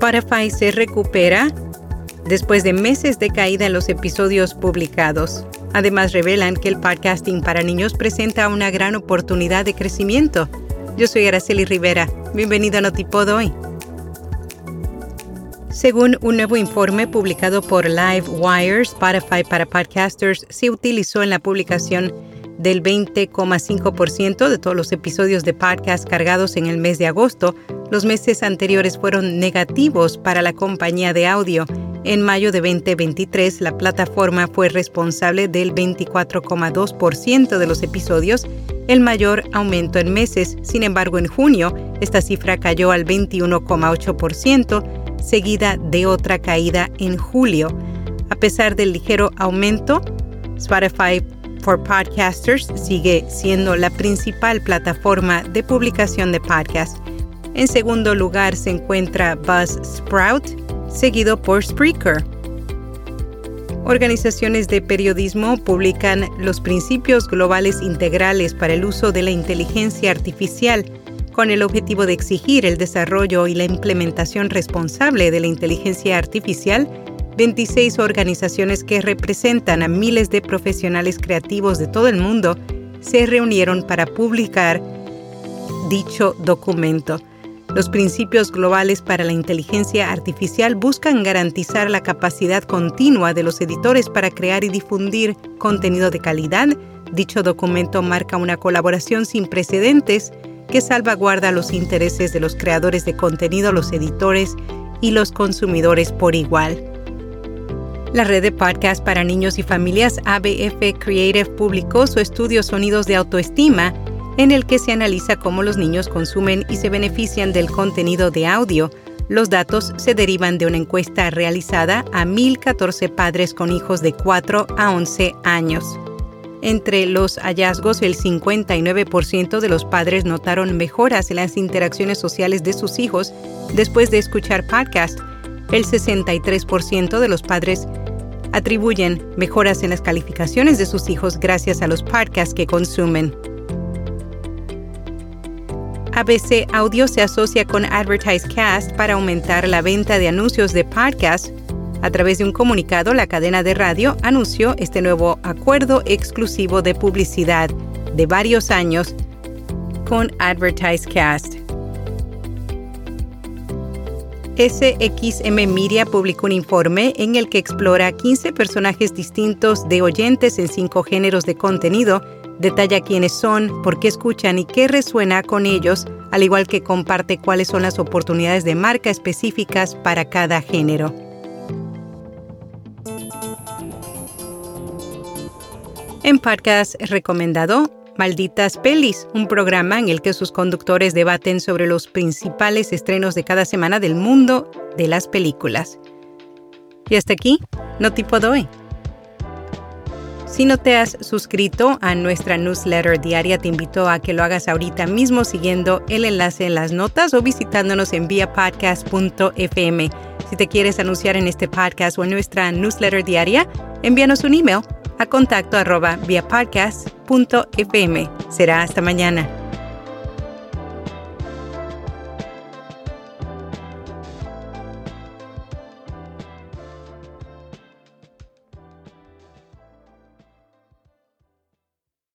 Spotify se recupera después de meses de caída en los episodios publicados. Además, revelan que el podcasting para niños presenta una gran oportunidad de crecimiento. Yo soy Araceli Rivera. Bienvenido a Notipod hoy. Según un nuevo informe publicado por LiveWire, Spotify para podcasters se utilizó en la publicación del 20,5% de todos los episodios de podcast cargados en el mes de agosto, los meses anteriores fueron negativos para la compañía de audio. En mayo de 2023, la plataforma fue responsable del 24,2% de los episodios, el mayor aumento en meses. Sin embargo, en junio, esta cifra cayó al 21,8%, seguida de otra caída en julio. A pesar del ligero aumento, Spotify for Podcasters sigue siendo la principal plataforma de publicación de podcasts en segundo lugar se encuentra Buzzsprout, seguido por Spreaker. Organizaciones de periodismo publican los principios globales integrales para el uso de la inteligencia artificial con el objetivo de exigir el desarrollo y la implementación responsable de la inteligencia artificial 26 organizaciones que representan a miles de profesionales creativos de todo el mundo se reunieron para publicar dicho documento. Los principios globales para la inteligencia artificial buscan garantizar la capacidad continua de los editores para crear y difundir contenido de calidad. Dicho documento marca una colaboración sin precedentes que salvaguarda los intereses de los creadores de contenido, los editores y los consumidores por igual. La red de podcast para niños y familias ABF Creative publicó su estudio Sonidos de Autoestima en el que se analiza cómo los niños consumen y se benefician del contenido de audio. Los datos se derivan de una encuesta realizada a 1.014 padres con hijos de 4 a 11 años. Entre los hallazgos, el 59% de los padres notaron mejoras en las interacciones sociales de sus hijos después de escuchar podcast. El 63% de los padres atribuyen mejoras en las calificaciones de sus hijos gracias a los podcasts que consumen. ABC Audio se asocia con AdvertiseCast para aumentar la venta de anuncios de podcast. A través de un comunicado, la cadena de radio anunció este nuevo acuerdo exclusivo de publicidad de varios años con AdvertiseCast. SXM Media publicó un informe en el que explora 15 personajes distintos de oyentes en cinco géneros de contenido Detalla quiénes son, por qué escuchan y qué resuena con ellos, al igual que comparte cuáles son las oportunidades de marca específicas para cada género. En podcast recomendado, Malditas Pelis, un programa en el que sus conductores debaten sobre los principales estrenos de cada semana del mundo de las películas. Y hasta aquí, no tipo doy. Si no te has suscrito a nuestra newsletter diaria, te invito a que lo hagas ahorita mismo siguiendo el enlace en las notas o visitándonos en viapodcast.fm. Si te quieres anunciar en este podcast o en nuestra newsletter diaria, envíanos un email a contacto arroba viapodcast.fm. Será hasta mañana.